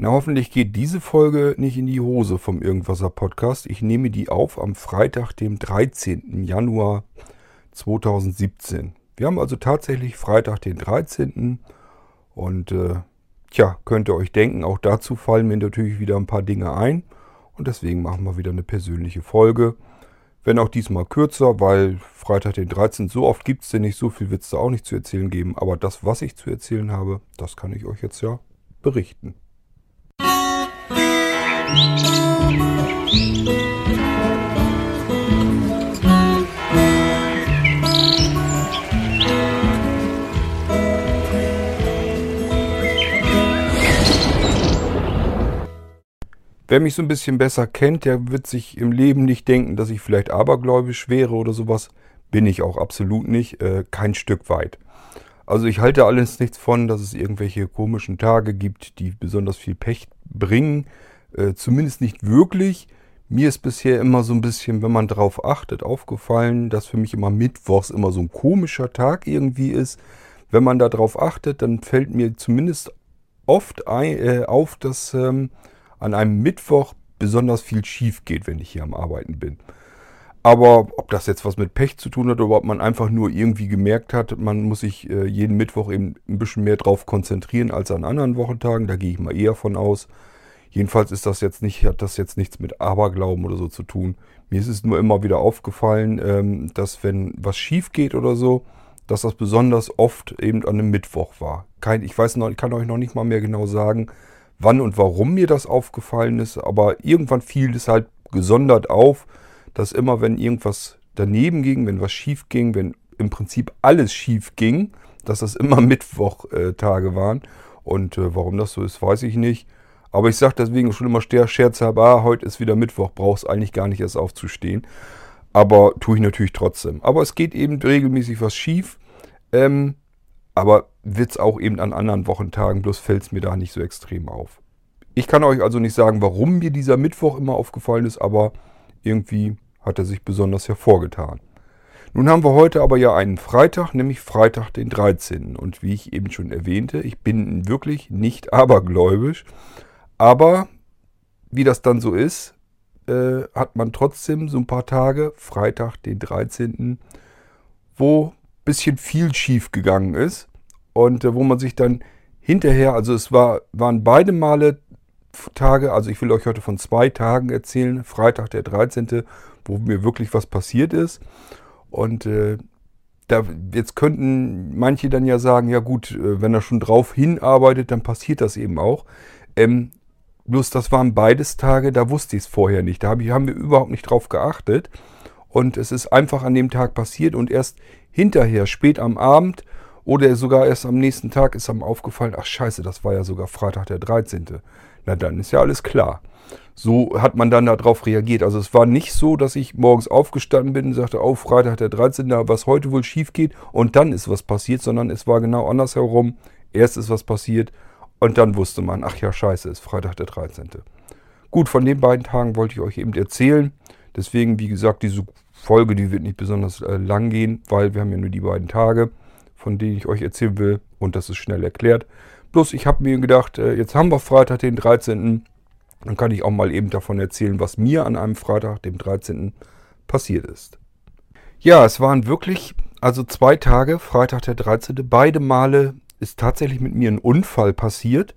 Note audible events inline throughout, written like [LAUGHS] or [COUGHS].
Na, hoffentlich geht diese Folge nicht in die Hose vom Irgendwasser Podcast. Ich nehme die auf am Freitag, dem 13. Januar 2017. Wir haben also tatsächlich Freitag, den 13. Und äh, tja, könnt ihr euch denken, auch dazu fallen mir natürlich wieder ein paar Dinge ein. Und deswegen machen wir wieder eine persönliche Folge. Wenn auch diesmal kürzer, weil Freitag den 13. so oft gibt es denn nicht, so viel wird es da auch nicht zu erzählen geben. Aber das, was ich zu erzählen habe, das kann ich euch jetzt ja berichten. Wer mich so ein bisschen besser kennt, der wird sich im Leben nicht denken, dass ich vielleicht abergläubisch wäre oder sowas. Bin ich auch absolut nicht, äh, kein Stück weit. Also ich halte alles nichts von, dass es irgendwelche komischen Tage gibt, die besonders viel Pech bringen. Äh, zumindest nicht wirklich. Mir ist bisher immer so ein bisschen, wenn man darauf achtet, aufgefallen, dass für mich immer Mittwochs immer so ein komischer Tag irgendwie ist. Wenn man darauf achtet, dann fällt mir zumindest oft ein, äh, auf, dass ähm, an einem Mittwoch besonders viel schief geht, wenn ich hier am Arbeiten bin. Aber ob das jetzt was mit Pech zu tun hat oder ob man einfach nur irgendwie gemerkt hat, man muss sich äh, jeden Mittwoch eben ein bisschen mehr drauf konzentrieren als an anderen Wochentagen, da gehe ich mal eher von aus. Jedenfalls ist das jetzt nicht, hat das jetzt nichts mit Aberglauben oder so zu tun. Mir ist es nur immer wieder aufgefallen, ähm, dass wenn was schief geht oder so, dass das besonders oft eben an einem Mittwoch war. Kein, ich weiß noch, kann euch noch nicht mal mehr genau sagen, wann und warum mir das aufgefallen ist, aber irgendwann fiel es halt gesondert auf, dass immer wenn irgendwas daneben ging, wenn was schief ging, wenn im Prinzip alles schief ging, dass das immer [LAUGHS] Mittwochtage waren. Und äh, warum das so ist, weiß ich nicht. Aber ich sage deswegen schon immer scherzhalber, ah, heute ist wieder Mittwoch, brauchst eigentlich gar nicht erst aufzustehen. Aber tue ich natürlich trotzdem. Aber es geht eben regelmäßig was schief. Ähm, aber wird es auch eben an anderen Wochentagen, bloß fällt es mir da nicht so extrem auf. Ich kann euch also nicht sagen, warum mir dieser Mittwoch immer aufgefallen ist, aber irgendwie hat er sich besonders hervorgetan. Nun haben wir heute aber ja einen Freitag, nämlich Freitag den 13. Und wie ich eben schon erwähnte, ich bin wirklich nicht [LAUGHS] abergläubisch. Aber wie das dann so ist, äh, hat man trotzdem so ein paar Tage, Freitag den 13., wo bisschen viel schief gegangen ist und äh, wo man sich dann hinterher, also es war, waren beide Male Tage, also ich will euch heute von zwei Tagen erzählen, Freitag der 13., wo mir wirklich was passiert ist. Und äh, da, jetzt könnten manche dann ja sagen, ja gut, äh, wenn er schon drauf hinarbeitet, dann passiert das eben auch. Ähm, bloß das waren beides Tage, da wusste ich es vorher nicht. Da haben wir überhaupt nicht drauf geachtet. Und es ist einfach an dem Tag passiert und erst hinterher, spät am Abend oder sogar erst am nächsten Tag ist einem aufgefallen, ach scheiße, das war ja sogar Freitag der 13. Na dann ist ja alles klar. So hat man dann darauf reagiert. Also es war nicht so, dass ich morgens aufgestanden bin und sagte, oh, Freitag der 13., was heute wohl schief geht und dann ist was passiert, sondern es war genau andersherum. Erst ist was passiert und dann wusste man, ach ja, scheiße, ist Freitag der 13. Gut, von den beiden Tagen wollte ich euch eben erzählen. Deswegen, wie gesagt, diese Folge, die wird nicht besonders äh, lang gehen, weil wir haben ja nur die beiden Tage, von denen ich euch erzählen will. Und das ist schnell erklärt. Bloß ich habe mir gedacht, äh, jetzt haben wir Freitag den 13. Dann kann ich auch mal eben davon erzählen, was mir an einem Freitag, dem 13. passiert ist. Ja, es waren wirklich, also zwei Tage, Freitag der 13. Beide Male ist tatsächlich mit mir ein Unfall passiert.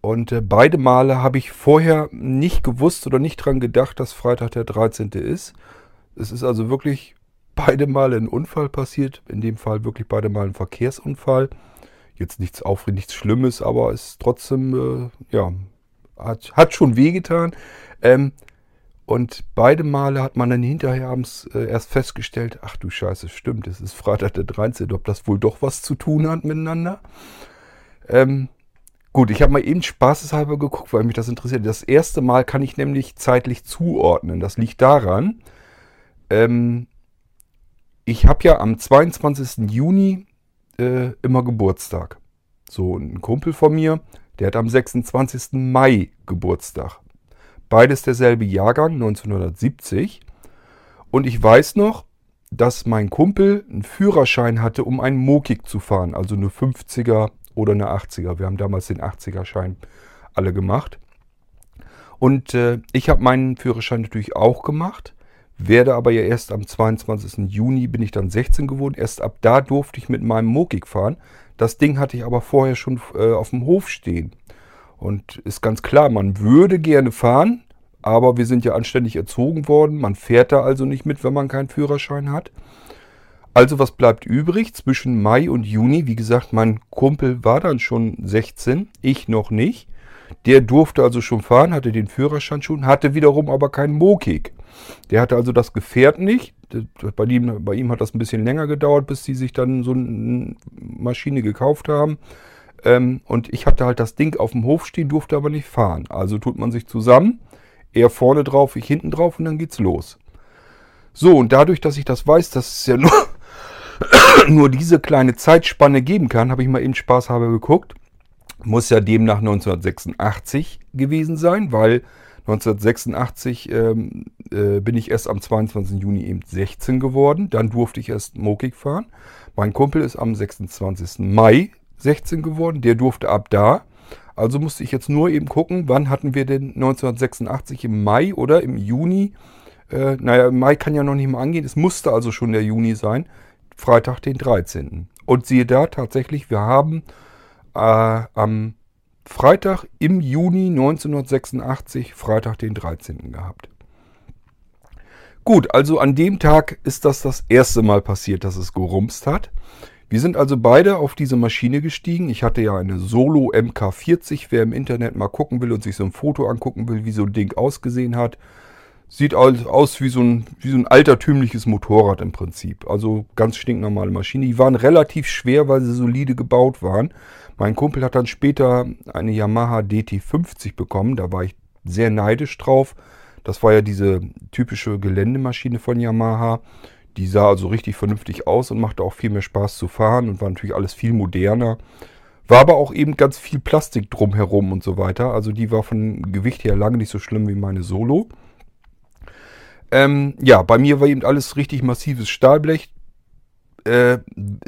Und äh, beide Male habe ich vorher nicht gewusst oder nicht dran gedacht, dass Freitag der 13. ist. Es ist also wirklich beide Male ein Unfall passiert. In dem Fall wirklich beide Male ein Verkehrsunfall. Jetzt nichts aufregend, nichts Schlimmes, aber es ist trotzdem, äh, ja, hat, hat schon wehgetan. Ähm, und beide Male hat man dann hinterher abends äh, erst festgestellt, ach du Scheiße, stimmt, es ist Freitag der 13., ob das wohl doch was zu tun hat miteinander. Ähm, gut, ich habe mal eben spaßeshalber geguckt, weil mich das interessiert. Das erste Mal kann ich nämlich zeitlich zuordnen. Das liegt daran, ähm, ich habe ja am 22. Juni äh, immer Geburtstag. So, ein Kumpel von mir, der hat am 26. Mai Geburtstag. Beides derselbe Jahrgang, 1970. Und ich weiß noch, dass mein Kumpel einen Führerschein hatte, um einen Mokik zu fahren, also eine 50er oder eine 80er. Wir haben damals den 80er-Schein alle gemacht. Und äh, ich habe meinen Führerschein natürlich auch gemacht, werde aber ja erst am 22. Juni bin ich dann 16 geworden. Erst ab da durfte ich mit meinem Mokik fahren. Das Ding hatte ich aber vorher schon äh, auf dem Hof stehen. Und ist ganz klar, man würde gerne fahren, aber wir sind ja anständig erzogen worden. Man fährt da also nicht mit, wenn man keinen Führerschein hat. Also was bleibt übrig zwischen Mai und Juni? Wie gesagt, mein Kumpel war dann schon 16, ich noch nicht. Der durfte also schon fahren, hatte den Führerschein schon, hatte wiederum aber keinen Mokik. Der hatte also das Gefährt nicht. Bei ihm, bei ihm hat das ein bisschen länger gedauert, bis sie sich dann so eine Maschine gekauft haben. Ähm, und ich hatte halt das Ding auf dem Hof stehen, durfte aber nicht fahren. Also tut man sich zusammen, er vorne drauf, ich hinten drauf und dann geht's los. So, und dadurch, dass ich das weiß, dass es ja nur, [COUGHS] nur diese kleine Zeitspanne geben kann, habe ich mal eben Spaß habe geguckt. Muss ja demnach 1986 gewesen sein, weil 1986 ähm, äh, bin ich erst am 22. Juni eben 16 geworden. Dann durfte ich erst Mokik fahren. Mein Kumpel ist am 26. Mai 16 geworden. Der durfte ab da. Also musste ich jetzt nur eben gucken, wann hatten wir denn 1986 im Mai oder im Juni. Äh, naja, im Mai kann ja noch nicht mal angehen. Es musste also schon der Juni sein. Freitag, den 13. Und siehe da, tatsächlich, wir haben äh, am Freitag im Juni 1986, Freitag den 13. gehabt. Gut, also an dem Tag ist das das erste Mal passiert, dass es gerumst hat. Wir sind also beide auf diese Maschine gestiegen. Ich hatte ja eine Solo MK40. Wer im Internet mal gucken will und sich so ein Foto angucken will, wie so ein Ding ausgesehen hat, Sieht aus wie so, ein, wie so ein altertümliches Motorrad im Prinzip. Also ganz stinknormale Maschine. Die waren relativ schwer, weil sie solide gebaut waren. Mein Kumpel hat dann später eine Yamaha DT50 bekommen. Da war ich sehr neidisch drauf. Das war ja diese typische Geländemaschine von Yamaha. Die sah also richtig vernünftig aus und machte auch viel mehr Spaß zu fahren und war natürlich alles viel moderner. War aber auch eben ganz viel Plastik drumherum und so weiter. Also die war von Gewicht her lange nicht so schlimm wie meine Solo. Ähm, ja, bei mir war eben alles richtig massives Stahlblech. Äh,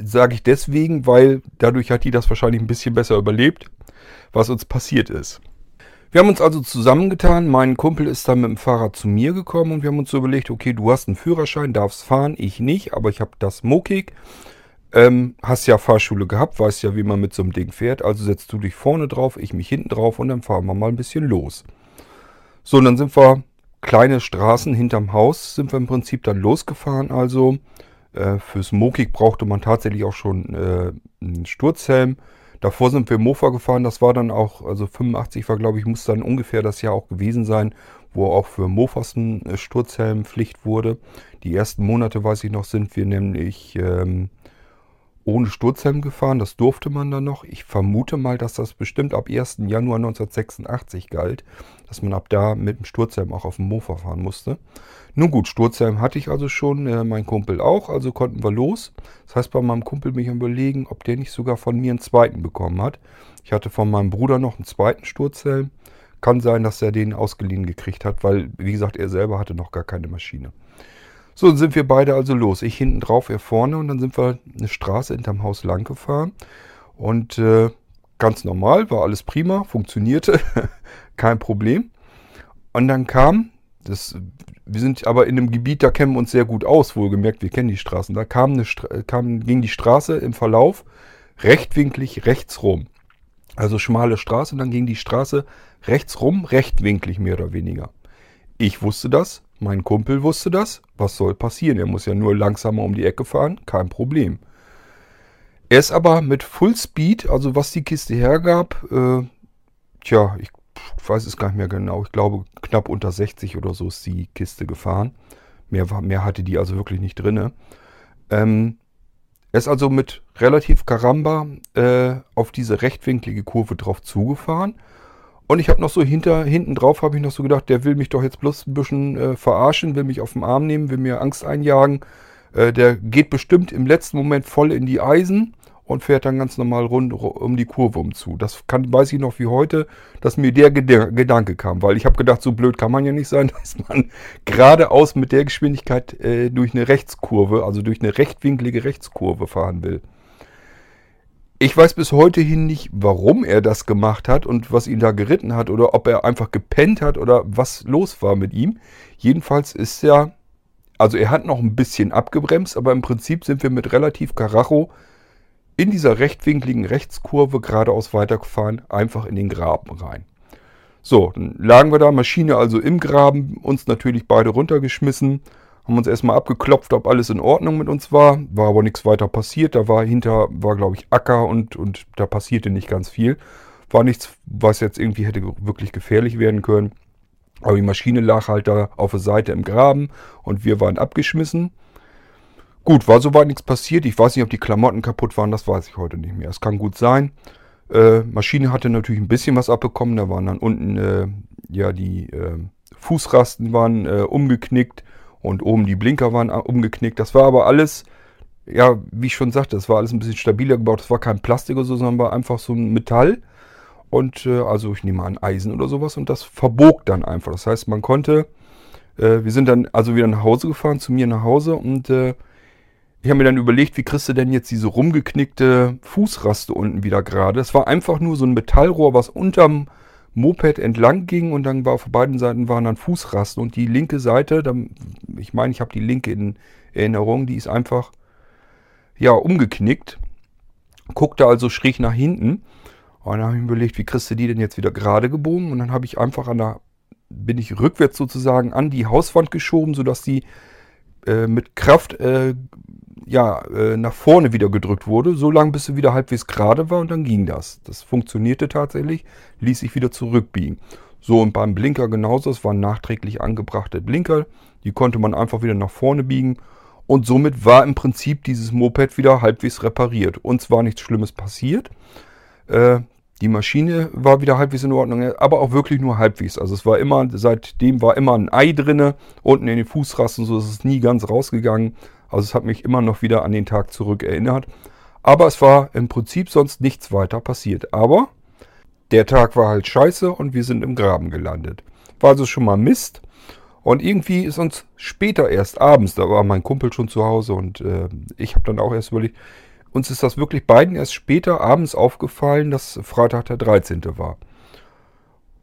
Sage ich deswegen, weil dadurch hat die das wahrscheinlich ein bisschen besser überlebt, was uns passiert ist. Wir haben uns also zusammengetan. Mein Kumpel ist dann mit dem Fahrrad zu mir gekommen und wir haben uns so überlegt, okay, du hast einen Führerschein, darfst fahren, ich nicht, aber ich habe das Mokik. Ähm, hast ja Fahrschule gehabt, weißt ja, wie man mit so einem Ding fährt. Also setzt du dich vorne drauf, ich mich hinten drauf und dann fahren wir mal ein bisschen los. So, und dann sind wir kleine Straßen hinterm Haus sind wir im Prinzip dann losgefahren. Also äh, fürs Mokik brauchte man tatsächlich auch schon äh, einen Sturzhelm. Davor sind wir Mofa gefahren. Das war dann auch, also 85 war, glaube ich, muss dann ungefähr das Jahr auch gewesen sein, wo auch für Mofas ein äh, Sturzhelm Pflicht wurde. Die ersten Monate, weiß ich noch, sind wir nämlich ähm, ohne Sturzhelm gefahren. Das durfte man dann noch. Ich vermute mal, dass das bestimmt ab 1. Januar 1986 galt, dass man ab da mit dem Sturzhelm auch auf dem Mofa fahren musste. Nun gut, Sturzhelm hatte ich also schon, äh, mein Kumpel auch, also konnten wir los. Das heißt, bei meinem Kumpel mich überlegen, ob der nicht sogar von mir einen zweiten bekommen hat. Ich hatte von meinem Bruder noch einen zweiten Sturzhelm. Kann sein, dass er den ausgeliehen gekriegt hat, weil, wie gesagt, er selber hatte noch gar keine Maschine. So, dann sind wir beide also los. Ich hinten drauf, er vorne und dann sind wir eine Straße hinterm Haus lang gefahren. Und äh, ganz normal, war alles prima, funktionierte, [LAUGHS] kein Problem. Und dann kam, das, wir sind aber in einem Gebiet, da kennen wir uns sehr gut aus, wohlgemerkt, wir kennen die Straßen. Da kam eine, kam, ging die Straße im Verlauf rechtwinklig rechts rum. Also schmale Straße und dann ging die Straße rechts rum, rechtwinklig mehr oder weniger. Ich wusste das, mein Kumpel wusste das. Was soll passieren? Er muss ja nur langsamer um die Ecke fahren. Kein Problem. Er ist aber mit Fullspeed, also was die Kiste hergab, äh, tja, ich weiß es gar nicht mehr genau. Ich glaube, knapp unter 60 oder so ist die Kiste gefahren. Mehr, mehr hatte die also wirklich nicht drin. Ähm, er ist also mit relativ Karamba äh, auf diese rechtwinklige Kurve drauf zugefahren und ich habe noch so hinter, hinten drauf habe ich noch so gedacht, der will mich doch jetzt bloß ein bisschen äh, verarschen, will mich auf den Arm nehmen, will mir Angst einjagen. Äh, der geht bestimmt im letzten Moment voll in die Eisen und fährt dann ganz normal rund um die Kurve um zu. Das kann, weiß ich noch wie heute, dass mir der Gedanke kam, weil ich habe gedacht, so blöd kann man ja nicht sein, [LAUGHS] dass man geradeaus mit der Geschwindigkeit äh, durch eine Rechtskurve, also durch eine rechtwinklige Rechtskurve fahren will. Ich weiß bis heute hin nicht, warum er das gemacht hat und was ihn da geritten hat oder ob er einfach gepennt hat oder was los war mit ihm. Jedenfalls ist er, also er hat noch ein bisschen abgebremst, aber im Prinzip sind wir mit relativ Karacho in dieser rechtwinkligen Rechtskurve geradeaus weitergefahren, einfach in den Graben rein. So, dann lagen wir da, Maschine also im Graben, uns natürlich beide runtergeschmissen haben uns erstmal abgeklopft, ob alles in Ordnung mit uns war. War aber nichts weiter passiert. Da war hinter, war glaube ich Acker und, und da passierte nicht ganz viel. War nichts, was jetzt irgendwie hätte wirklich gefährlich werden können. Aber die Maschine lag halt da auf der Seite im Graben und wir waren abgeschmissen. Gut, war soweit nichts passiert. Ich weiß nicht, ob die Klamotten kaputt waren, das weiß ich heute nicht mehr. Es kann gut sein. Äh, Maschine hatte natürlich ein bisschen was abbekommen. Da waren dann unten, äh, ja, die äh, Fußrasten waren äh, umgeknickt und oben die Blinker waren umgeknickt. Das war aber alles, ja, wie ich schon sagte, das war alles ein bisschen stabiler gebaut. Das war kein Plastik oder so, sondern war einfach so ein Metall. Und äh, also ich nehme an Eisen oder sowas und das verbog dann einfach. Das heißt, man konnte, äh, wir sind dann also wieder nach Hause gefahren, zu mir nach Hause und äh, ich habe mir dann überlegt, wie kriegst du denn jetzt diese rumgeknickte Fußraste unten wieder gerade? Das war einfach nur so ein Metallrohr, was unterm Moped entlang ging und dann war auf beiden Seiten waren dann Fußrasten und die linke Seite, ich meine, ich habe die linke in Erinnerung, die ist einfach ja umgeknickt, guckte also schräg nach hinten und dann habe ich mir überlegt, wie kriegst du die denn jetzt wieder gerade gebogen? Und dann habe ich einfach an der bin ich rückwärts sozusagen an die Hauswand geschoben, sodass die äh, mit Kraft äh, ja, äh, nach vorne wieder gedrückt wurde, so lange bis sie wieder halbwegs gerade war und dann ging das. Das funktionierte tatsächlich, ließ sich wieder zurückbiegen. So und beim Blinker genauso, es waren nachträglich angebrachte Blinker, die konnte man einfach wieder nach vorne biegen und somit war im Prinzip dieses Moped wieder halbwegs repariert. Uns war nichts Schlimmes passiert. Äh, die Maschine war wieder halbwegs in Ordnung, aber auch wirklich nur halbwegs. Also es war immer, seitdem war immer ein Ei drinne, unten in den Fußrasten, so ist es nie ganz rausgegangen. Also es hat mich immer noch wieder an den Tag zurück erinnert. Aber es war im Prinzip sonst nichts weiter passiert. Aber der Tag war halt scheiße und wir sind im Graben gelandet. War also schon mal Mist. Und irgendwie ist uns später erst abends, da war mein Kumpel schon zu Hause und äh, ich habe dann auch erst überlegt, uns ist das wirklich beiden erst später abends aufgefallen, dass Freitag der 13. war.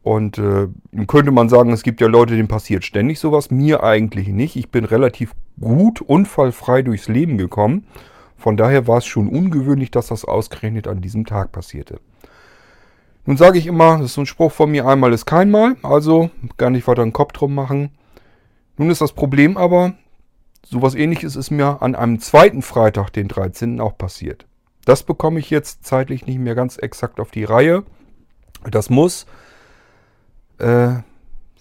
Und äh, könnte man sagen, es gibt ja Leute, denen passiert ständig sowas. Mir eigentlich nicht. Ich bin relativ gut unfallfrei durchs Leben gekommen. Von daher war es schon ungewöhnlich, dass das ausgerechnet an diesem Tag passierte. Nun sage ich immer, das ist so ein Spruch von mir, einmal ist kein Mal, also gar nicht weiter einen Kopf drum machen. Nun ist das Problem aber, sowas ähnliches ist mir an einem zweiten Freitag, den 13. auch passiert. Das bekomme ich jetzt zeitlich nicht mehr ganz exakt auf die Reihe. Das muss äh,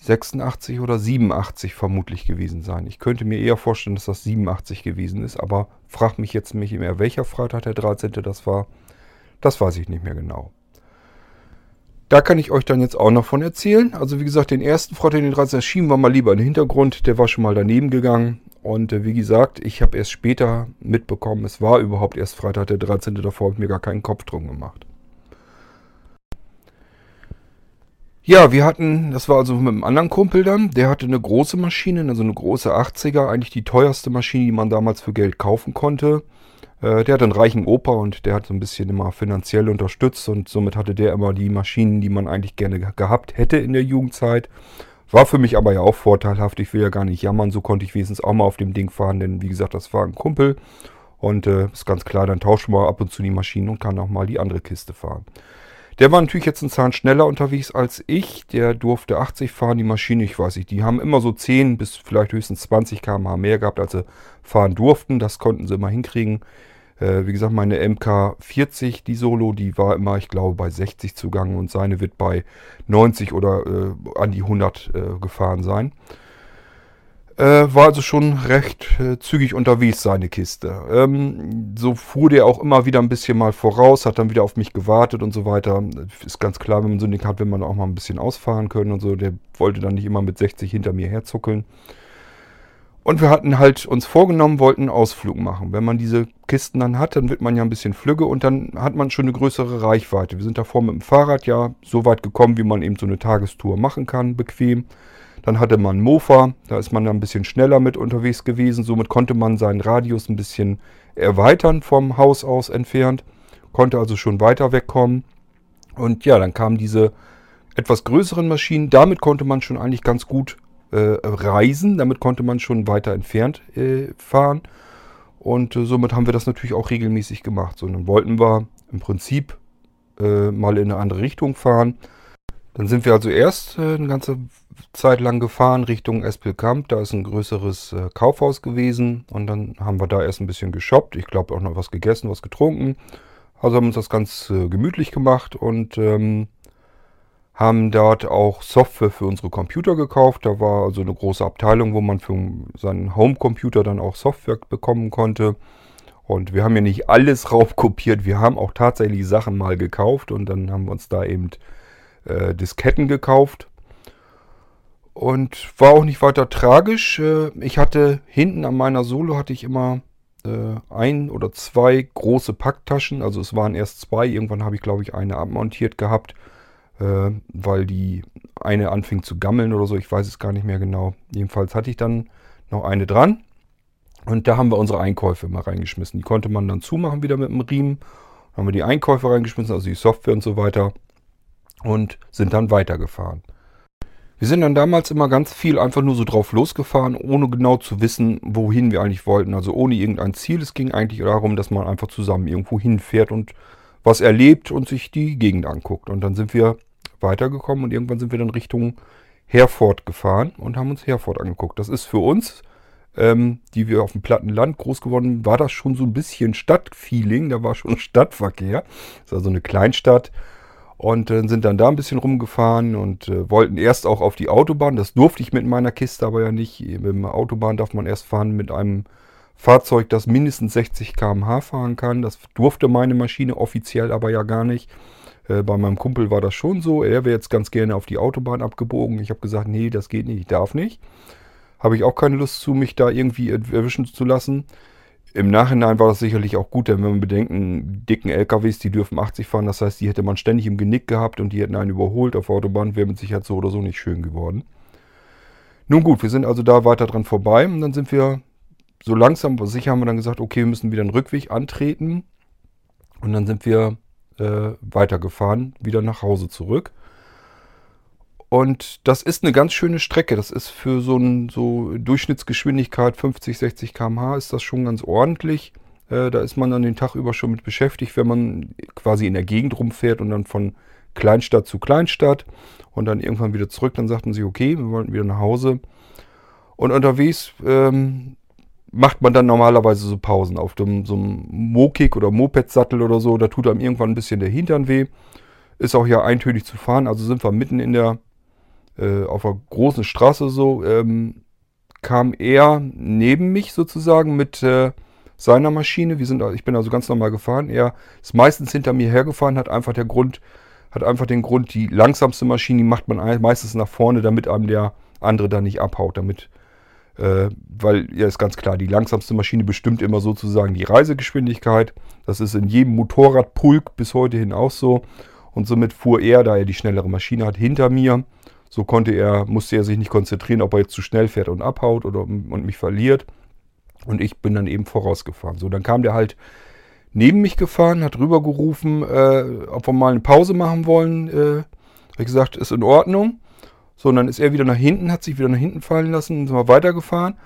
86 oder 87 vermutlich gewesen sein. Ich könnte mir eher vorstellen, dass das 87 gewesen ist, aber frag mich jetzt nicht mehr, welcher Freitag der 13. das war. Das weiß ich nicht mehr genau. Da kann ich euch dann jetzt auch noch von erzählen. Also wie gesagt, den ersten Freitag, den 13. schieben wir mal lieber in den Hintergrund. Der war schon mal daneben gegangen. Und äh, wie gesagt, ich habe erst später mitbekommen, es war überhaupt erst Freitag der 13. Davor habe ich mir gar keinen Kopf drum gemacht. Ja, wir hatten, das war also mit einem anderen Kumpel dann, der hatte eine große Maschine, also eine große 80er, eigentlich die teuerste Maschine, die man damals für Geld kaufen konnte. Äh, der hat einen reichen Opa und der hat so ein bisschen immer finanziell unterstützt und somit hatte der immer die Maschinen, die man eigentlich gerne gehabt hätte in der Jugendzeit. War für mich aber ja auch vorteilhaft, ich will ja gar nicht jammern, so konnte ich wenigstens auch mal auf dem Ding fahren, denn wie gesagt, das war ein Kumpel und äh, ist ganz klar, dann tauschen wir ab und zu die Maschinen und kann auch mal die andere Kiste fahren. Der war natürlich jetzt einen Zahn schneller unterwegs als ich. Der durfte 80 fahren, die Maschine, ich weiß nicht. Die haben immer so 10 bis vielleicht höchstens 20 km/h mehr gehabt, als sie fahren durften. Das konnten sie immer hinkriegen. Äh, wie gesagt, meine MK40, die Solo, die war immer, ich glaube, bei 60 zugange und seine wird bei 90 oder äh, an die 100 äh, gefahren sein. Äh, war also schon recht äh, zügig unterwegs, seine Kiste. Ähm, so fuhr der auch immer wieder ein bisschen mal voraus, hat dann wieder auf mich gewartet und so weiter. Ist ganz klar, wenn man so ein Ding hat, will man auch mal ein bisschen ausfahren können und so. Der wollte dann nicht immer mit 60 hinter mir herzuckeln. Und wir hatten halt uns vorgenommen, wollten einen Ausflug machen. Wenn man diese Kisten dann hat, dann wird man ja ein bisschen flügge und dann hat man schon eine größere Reichweite. Wir sind davor mit dem Fahrrad ja so weit gekommen, wie man eben so eine Tagestour machen kann, bequem. Dann hatte man Mofa, da ist man dann ein bisschen schneller mit unterwegs gewesen. Somit konnte man seinen Radius ein bisschen erweitern vom Haus aus entfernt. konnte also schon weiter wegkommen. Und ja, dann kamen diese etwas größeren Maschinen. Damit konnte man schon eigentlich ganz gut äh, reisen. Damit konnte man schon weiter entfernt äh, fahren. Und äh, somit haben wir das natürlich auch regelmäßig gemacht. So, dann wollten wir im Prinzip äh, mal in eine andere Richtung fahren. Dann sind wir also erst äh, eine ganze Zeit lang gefahren Richtung Espelkamp. Da ist ein größeres äh, Kaufhaus gewesen. Und dann haben wir da erst ein bisschen geshoppt. Ich glaube auch noch was gegessen, was getrunken. Also haben uns das ganz äh, gemütlich gemacht und ähm, haben dort auch Software für unsere Computer gekauft. Da war also eine große Abteilung, wo man für seinen Homecomputer dann auch Software bekommen konnte. Und wir haben ja nicht alles [LAUGHS] raufkopiert, wir haben auch tatsächlich Sachen mal gekauft und dann haben wir uns da eben äh, Disketten gekauft. Und war auch nicht weiter tragisch. Äh, ich hatte hinten an meiner Solo hatte ich immer äh, ein oder zwei große Packtaschen. Also es waren erst zwei. Irgendwann habe ich, glaube ich, eine abmontiert gehabt äh, weil die eine anfing zu gammeln oder so. Ich weiß es gar nicht mehr genau. Jedenfalls hatte ich dann noch eine dran. Und da haben wir unsere Einkäufe mal reingeschmissen. Die konnte man dann zumachen wieder mit dem Riemen. Haben wir die Einkäufe reingeschmissen, also die Software und so weiter. Und sind dann weitergefahren. Wir sind dann damals immer ganz viel einfach nur so drauf losgefahren, ohne genau zu wissen, wohin wir eigentlich wollten. Also ohne irgendein Ziel. Es ging eigentlich darum, dass man einfach zusammen irgendwo hinfährt und was erlebt und sich die Gegend anguckt. Und dann sind wir weitergekommen und irgendwann sind wir dann Richtung Herford gefahren und haben uns Herford angeguckt. Das ist für uns, ähm, die wir auf dem platten Land groß geworden war das schon so ein bisschen Stadtfeeling. Da war schon [LAUGHS] Stadtverkehr. Das ist also eine Kleinstadt. Und äh, sind dann da ein bisschen rumgefahren und äh, wollten erst auch auf die Autobahn. Das durfte ich mit meiner Kiste aber ja nicht. Mit der Autobahn darf man erst fahren mit einem Fahrzeug, das mindestens 60 km/h fahren kann. Das durfte meine Maschine offiziell aber ja gar nicht. Äh, bei meinem Kumpel war das schon so. Er wäre jetzt ganz gerne auf die Autobahn abgebogen. Ich habe gesagt, nee, das geht nicht, ich darf nicht. Habe ich auch keine Lust zu, mich da irgendwie erwischen zu lassen. Im Nachhinein war das sicherlich auch gut, denn wenn man bedenken, dicken LKWs, die dürfen 80 fahren, das heißt, die hätte man ständig im Genick gehabt und die hätten einen überholt auf Autobahn, wäre mit Sicherheit so oder so nicht schön geworden. Nun gut, wir sind also da weiter dran vorbei und dann sind wir so langsam, aber sicher haben wir dann gesagt, okay, wir müssen wieder einen Rückweg antreten und dann sind wir äh, weitergefahren, wieder nach Hause zurück. Und das ist eine ganz schöne Strecke. Das ist für so eine so Durchschnittsgeschwindigkeit 50, 60 km/h ist das schon ganz ordentlich. Äh, da ist man dann den Tag über schon mit beschäftigt, wenn man quasi in der Gegend rumfährt und dann von Kleinstadt zu Kleinstadt und dann irgendwann wieder zurück. Dann sagten sie, okay, wir wollten wieder nach Hause. Und unterwegs ähm, macht man dann normalerweise so Pausen auf dem, so einem Mokik oder Moped-Sattel oder so. Da tut einem irgendwann ein bisschen der Hintern weh. Ist auch ja eintönig zu fahren. Also sind wir mitten in der, äh, auf einer großen Straße so. Ähm, kam er neben mich sozusagen mit äh, seiner Maschine. Wir sind, ich bin also ganz normal gefahren. Er ist meistens hinter mir hergefahren, hat einfach der Grund, hat einfach den Grund, die langsamste Maschine die macht man meistens nach vorne, damit einem der andere da nicht abhaut, damit äh, weil ja ist ganz klar, die langsamste Maschine bestimmt immer sozusagen die Reisegeschwindigkeit. Das ist in jedem Motorradpulk bis heute hin auch so. Und somit fuhr er, da er die schnellere Maschine hat, hinter mir. So konnte er, musste er sich nicht konzentrieren, ob er jetzt zu schnell fährt und abhaut oder und mich verliert. Und ich bin dann eben vorausgefahren. So, dann kam der halt neben mich gefahren, hat rübergerufen, äh, ob wir mal eine Pause machen wollen. Äh, habe ich gesagt, ist in Ordnung. So, und dann ist er wieder nach hinten, hat sich wieder nach hinten fallen lassen, sind wir weitergefahren.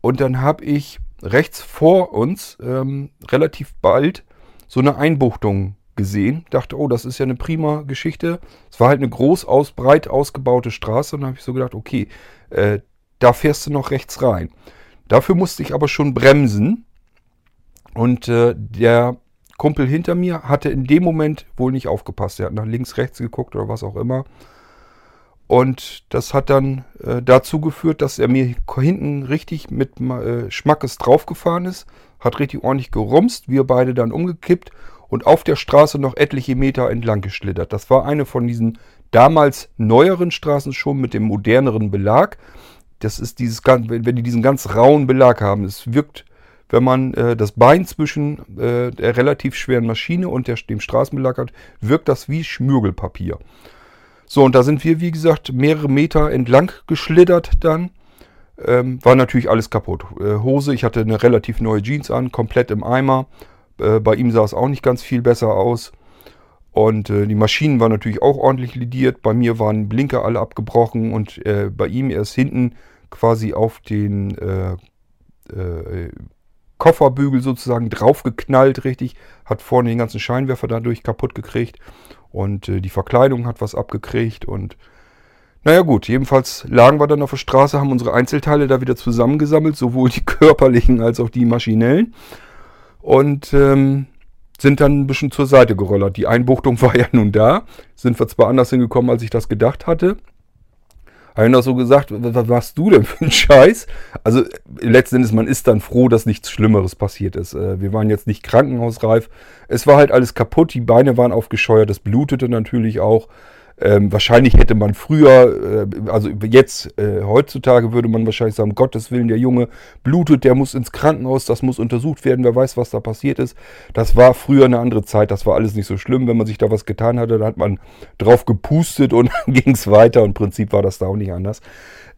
Und dann habe ich rechts vor uns ähm, relativ bald so eine Einbuchtung gesehen. Dachte, oh, das ist ja eine prima Geschichte. Es war halt eine groß aus, breit ausgebaute Straße. Und dann habe ich so gedacht, okay, äh, da fährst du noch rechts rein. Dafür musste ich aber schon bremsen. Und äh, der Kumpel hinter mir hatte in dem Moment wohl nicht aufgepasst. Er hat nach links, rechts geguckt oder was auch immer. Und das hat dann äh, dazu geführt, dass er mir hinten richtig mit äh, Schmackes draufgefahren ist, hat richtig ordentlich gerumst, wir beide dann umgekippt und auf der Straße noch etliche Meter entlang geschlittert. Das war eine von diesen damals neueren Straßen schon mit dem moderneren Belag. Das ist dieses, wenn die diesen ganz rauen Belag haben. Es wirkt, wenn man äh, das Bein zwischen äh, der relativ schweren Maschine und der, dem Straßenbelag hat, wirkt das wie Schmürgelpapier. So, und da sind wir, wie gesagt, mehrere Meter entlang geschlittert dann. Ähm, war natürlich alles kaputt. Äh, Hose, ich hatte eine relativ neue Jeans an, komplett im Eimer. Äh, bei ihm sah es auch nicht ganz viel besser aus. Und äh, die Maschinen waren natürlich auch ordentlich lidiert. Bei mir waren Blinker alle abgebrochen und äh, bei ihm erst hinten quasi auf den äh, äh, Kofferbügel sozusagen draufgeknallt, richtig. Hat vorne den ganzen Scheinwerfer dadurch kaputt gekriegt. Und die Verkleidung hat was abgekriegt. Und naja gut, jedenfalls lagen wir dann auf der Straße, haben unsere Einzelteile da wieder zusammengesammelt, sowohl die körperlichen als auch die maschinellen. Und ähm, sind dann ein bisschen zur Seite gerollert. Die Einbuchtung [LAUGHS] war ja nun da. Sind wir zwar anders hingekommen, als ich das gedacht hatte. Habe ich noch so gesagt, was machst du denn für einen [LAUGHS] Scheiß? Also letzten Endes, man ist dann froh, dass nichts Schlimmeres passiert ist. Äh, wir waren jetzt nicht krankenhausreif. Es war halt alles kaputt, die Beine waren aufgescheuert, das blutete natürlich auch. Ähm, wahrscheinlich hätte man früher, äh, also jetzt, äh, heutzutage würde man wahrscheinlich sagen, Gottes Willen, der Junge blutet, der muss ins Krankenhaus, das muss untersucht werden, wer weiß, was da passiert ist. Das war früher eine andere Zeit, das war alles nicht so schlimm. Wenn man sich da was getan hatte, dann hat man drauf gepustet und [LAUGHS] dann ging es weiter. Und im Prinzip war das da auch nicht anders.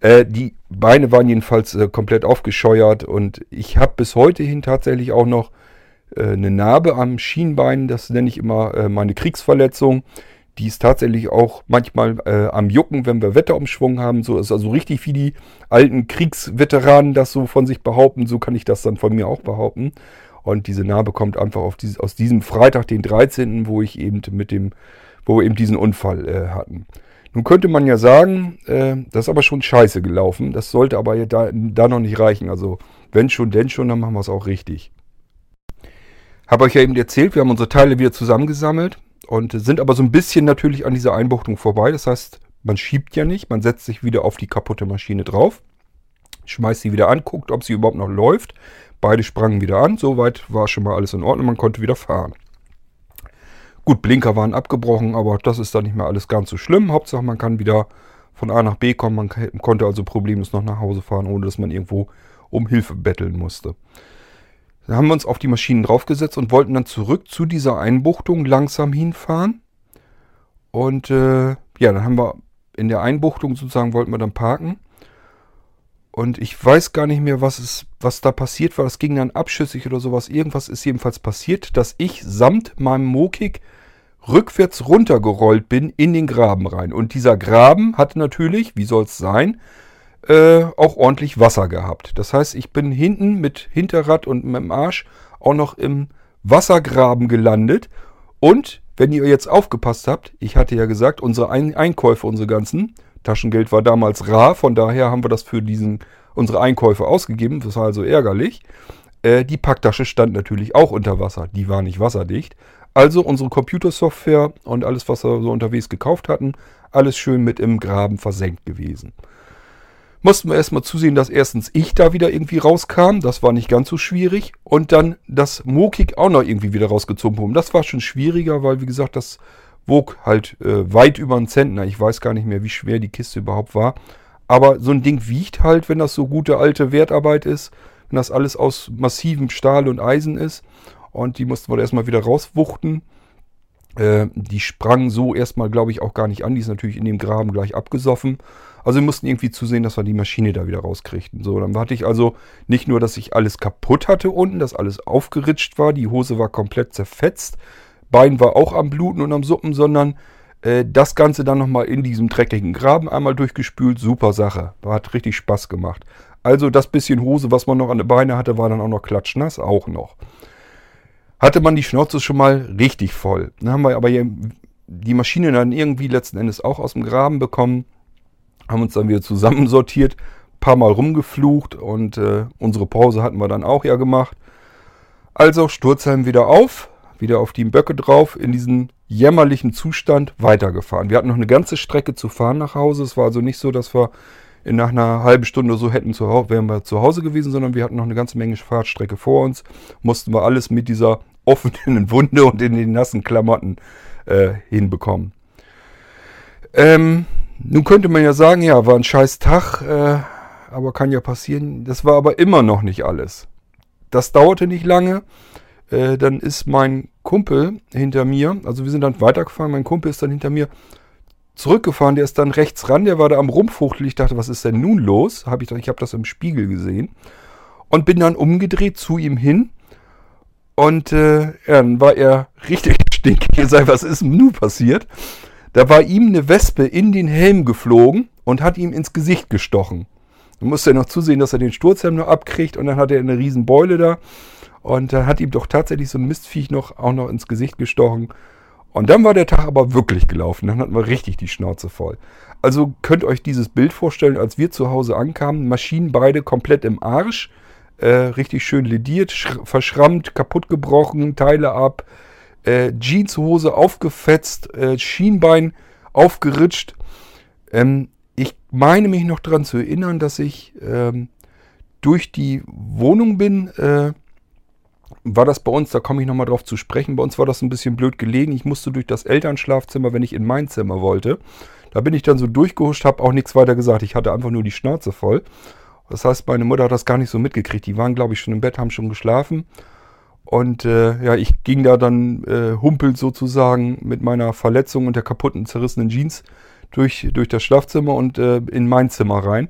Äh, die Beine waren jedenfalls äh, komplett aufgescheuert und ich habe bis heute hin tatsächlich auch noch äh, eine Narbe am Schienbein, das nenne ich immer meine Kriegsverletzung. Die ist tatsächlich auch manchmal äh, am Jucken, wenn wir Wetterumschwung haben. So ist also richtig wie die alten Kriegsveteranen das so von sich behaupten. So kann ich das dann von mir auch behaupten. Und diese Narbe kommt einfach dieses, aus diesem Freitag, den 13., wo ich eben mit dem, wo wir eben diesen Unfall äh, hatten. Nun könnte man ja sagen, äh, das ist aber schon scheiße gelaufen. Das sollte aber ja da, da noch nicht reichen. Also wenn schon, denn schon, dann machen wir es auch richtig. Habe euch ja eben erzählt, wir haben unsere Teile wieder zusammengesammelt und sind aber so ein bisschen natürlich an dieser Einbuchtung vorbei. Das heißt, man schiebt ja nicht, man setzt sich wieder auf die kaputte Maschine drauf, schmeißt sie wieder an, guckt, ob sie überhaupt noch läuft. Beide sprangen wieder an, soweit war schon mal alles in Ordnung, man konnte wieder fahren. Gut, Blinker waren abgebrochen, aber das ist dann nicht mehr alles ganz so schlimm. Hauptsache, man kann wieder von A nach B kommen. Man konnte also problemlos noch nach Hause fahren, ohne dass man irgendwo um Hilfe betteln musste. Da haben wir uns auf die Maschinen draufgesetzt und wollten dann zurück zu dieser Einbuchtung langsam hinfahren. Und äh, ja, dann haben wir in der Einbuchtung sozusagen wollten wir dann parken. Und ich weiß gar nicht mehr, was, ist, was da passiert war. Das ging dann abschüssig oder sowas. Irgendwas ist jedenfalls passiert, dass ich samt meinem Mokik rückwärts runtergerollt bin in den Graben rein. Und dieser Graben hatte natürlich, wie soll es sein, äh, auch ordentlich Wasser gehabt. Das heißt, ich bin hinten mit Hinterrad und mit dem Arsch auch noch im Wassergraben gelandet. Und wenn ihr jetzt aufgepasst habt, ich hatte ja gesagt, unsere Ein Einkäufe, unsere ganzen, Taschengeld war damals rar, von daher haben wir das für diesen, unsere Einkäufe ausgegeben. Das war also ärgerlich. Äh, die Packtasche stand natürlich auch unter Wasser. Die war nicht wasserdicht. Also unsere Computersoftware und alles, was wir so unterwegs gekauft hatten, alles schön mit im Graben versenkt gewesen mussten wir erstmal zusehen, dass erstens ich da wieder irgendwie rauskam. Das war nicht ganz so schwierig. Und dann das Mokik auch noch irgendwie wieder rausgezogen haben. Das war schon schwieriger, weil wie gesagt, das wog halt äh, weit über einen Zentner. Ich weiß gar nicht mehr, wie schwer die Kiste überhaupt war. Aber so ein Ding wiegt halt, wenn das so gute alte Wertarbeit ist. Wenn das alles aus massivem Stahl und Eisen ist. Und die mussten wir erstmal wieder rauswuchten. Äh, die sprang so erstmal, glaube ich, auch gar nicht an. Die ist natürlich in dem Graben gleich abgesoffen. Also wir mussten irgendwie zusehen, dass wir die Maschine da wieder rauskriegten. So, dann hatte ich also nicht nur, dass ich alles kaputt hatte unten, dass alles aufgeritscht war, die Hose war komplett zerfetzt, Bein war auch am Bluten und am Suppen, sondern äh, das Ganze dann nochmal in diesem dreckigen Graben einmal durchgespült. Super Sache. Hat richtig Spaß gemacht. Also das bisschen Hose, was man noch an den Beinen hatte, war dann auch noch klatschnass, auch noch. Hatte man die Schnauze schon mal richtig voll. Dann haben wir aber die Maschine dann irgendwie letzten Endes auch aus dem Graben bekommen haben uns dann wieder zusammensortiert, paar Mal rumgeflucht und äh, unsere Pause hatten wir dann auch ja gemacht. Also Sturzheim wieder auf, wieder auf die Böcke drauf, in diesen jämmerlichen Zustand weitergefahren. Wir hatten noch eine ganze Strecke zu fahren nach Hause. Es war also nicht so, dass wir nach einer halben Stunde so hätten zu, wären wir zu Hause gewesen, sondern wir hatten noch eine ganze Menge Fahrtstrecke vor uns. Mussten wir alles mit dieser offenen Wunde und in den nassen Klamotten äh, hinbekommen. Ähm, nun könnte man ja sagen, ja, war ein scheiß Tag, äh, aber kann ja passieren. Das war aber immer noch nicht alles. Das dauerte nicht lange. Äh, dann ist mein Kumpel hinter mir, also wir sind dann weitergefahren, mein Kumpel ist dann hinter mir zurückgefahren, der ist dann rechts ran, der war da am Rumpfuchtel. Ich dachte, was ist denn nun los? Hab ich ich habe das im Spiegel gesehen. Und bin dann umgedreht zu ihm hin Und äh, ja, dann war er richtig [LAUGHS] stinkig. Er sagt, was ist denn nun passiert? Da war ihm eine Wespe in den Helm geflogen und hat ihm ins Gesicht gestochen. Dann musste er noch zusehen, dass er den Sturzhelm noch abkriegt und dann hat er eine riesen Beule da. Und dann hat ihm doch tatsächlich so ein Mistviech noch auch noch ins Gesicht gestochen. Und dann war der Tag aber wirklich gelaufen. Dann hatten wir richtig die Schnauze voll. Also könnt euch dieses Bild vorstellen, als wir zu Hause ankamen, Maschinen beide komplett im Arsch, äh, richtig schön lediert, verschrammt, kaputt gebrochen, Teile ab, äh, Jeanshose aufgefetzt, äh, Schienbein aufgeritscht. Ähm, ich meine mich noch daran zu erinnern, dass ich ähm, durch die Wohnung bin. Äh, war das bei uns, da komme ich nochmal drauf zu sprechen, bei uns war das ein bisschen blöd gelegen. Ich musste durch das Elternschlafzimmer, wenn ich in mein Zimmer wollte. Da bin ich dann so durchgehuscht, habe auch nichts weiter gesagt. Ich hatte einfach nur die Schnauze voll. Das heißt, meine Mutter hat das gar nicht so mitgekriegt. Die waren, glaube ich, schon im Bett, haben schon geschlafen. Und äh, ja, ich ging da dann äh, humpelt sozusagen mit meiner Verletzung und der kaputten, zerrissenen Jeans durch, durch das Schlafzimmer und äh, in mein Zimmer rein.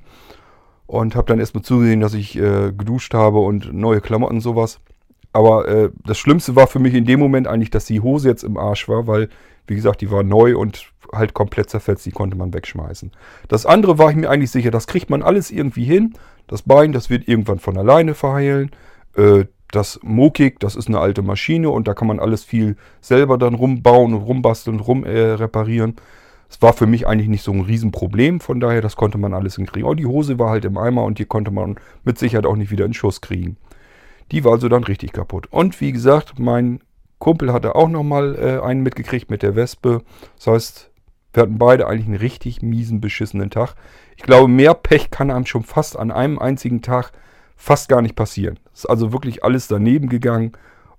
Und habe dann erstmal zugesehen, dass ich äh, geduscht habe und neue Klamotten und sowas. Aber äh, das Schlimmste war für mich in dem Moment eigentlich, dass die Hose jetzt im Arsch war, weil, wie gesagt, die war neu und halt komplett zerfetzt, die konnte man wegschmeißen. Das andere war ich mir eigentlich sicher, das kriegt man alles irgendwie hin. Das Bein, das wird irgendwann von alleine verheilen. Äh, das Mokik, das ist eine alte Maschine und da kann man alles viel selber dann rumbauen und rumbasteln, rum äh. Es war für mich eigentlich nicht so ein Riesenproblem, von daher, das konnte man alles hinkriegen. Aber die Hose war halt im Eimer und die konnte man mit Sicherheit auch nicht wieder in Schuss kriegen. Die war also dann richtig kaputt. Und wie gesagt, mein Kumpel hatte auch nochmal äh, einen mitgekriegt mit der Wespe. Das heißt, wir hatten beide eigentlich einen richtig miesen, beschissenen Tag. Ich glaube, mehr Pech kann einem schon fast an einem einzigen Tag fast gar nicht passieren. Es ist also wirklich alles daneben gegangen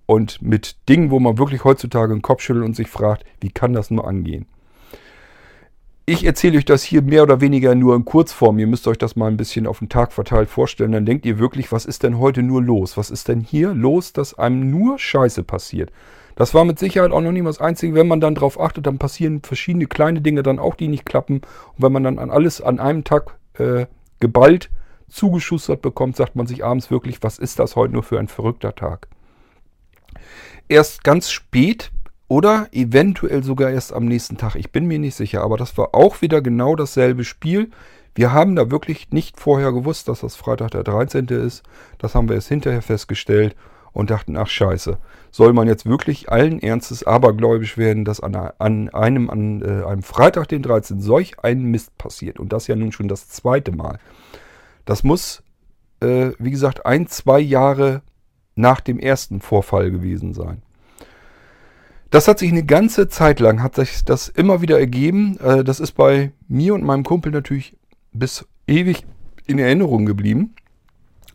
und mit Dingen, wo man wirklich heutzutage den Kopf schüttelt und sich fragt, wie kann das nur angehen? Ich erzähle euch das hier mehr oder weniger nur in Kurzform. Ihr müsst euch das mal ein bisschen auf den Tag verteilt vorstellen. Dann denkt ihr wirklich, was ist denn heute nur los? Was ist denn hier los, dass einem nur Scheiße passiert? Das war mit Sicherheit auch noch nie das Einzige. Wenn man dann darauf achtet, dann passieren verschiedene kleine Dinge dann auch, die nicht klappen. Und wenn man dann an alles an einem Tag äh, geballt zugeschustert bekommt, sagt man sich abends wirklich, was ist das heute nur für ein verrückter Tag? Erst ganz spät oder eventuell sogar erst am nächsten Tag. Ich bin mir nicht sicher, aber das war auch wieder genau dasselbe Spiel. Wir haben da wirklich nicht vorher gewusst, dass das Freitag der 13. ist. Das haben wir erst hinterher festgestellt und dachten, ach scheiße, soll man jetzt wirklich allen Ernstes abergläubisch werden, dass an, an einem, an äh, einem Freitag, den 13. solch ein Mist passiert. Und das ja nun schon das zweite Mal. Das muss, äh, wie gesagt, ein, zwei Jahre nach dem ersten Vorfall gewesen sein. Das hat sich eine ganze Zeit lang, hat sich das immer wieder ergeben. Äh, das ist bei mir und meinem Kumpel natürlich bis ewig in Erinnerung geblieben.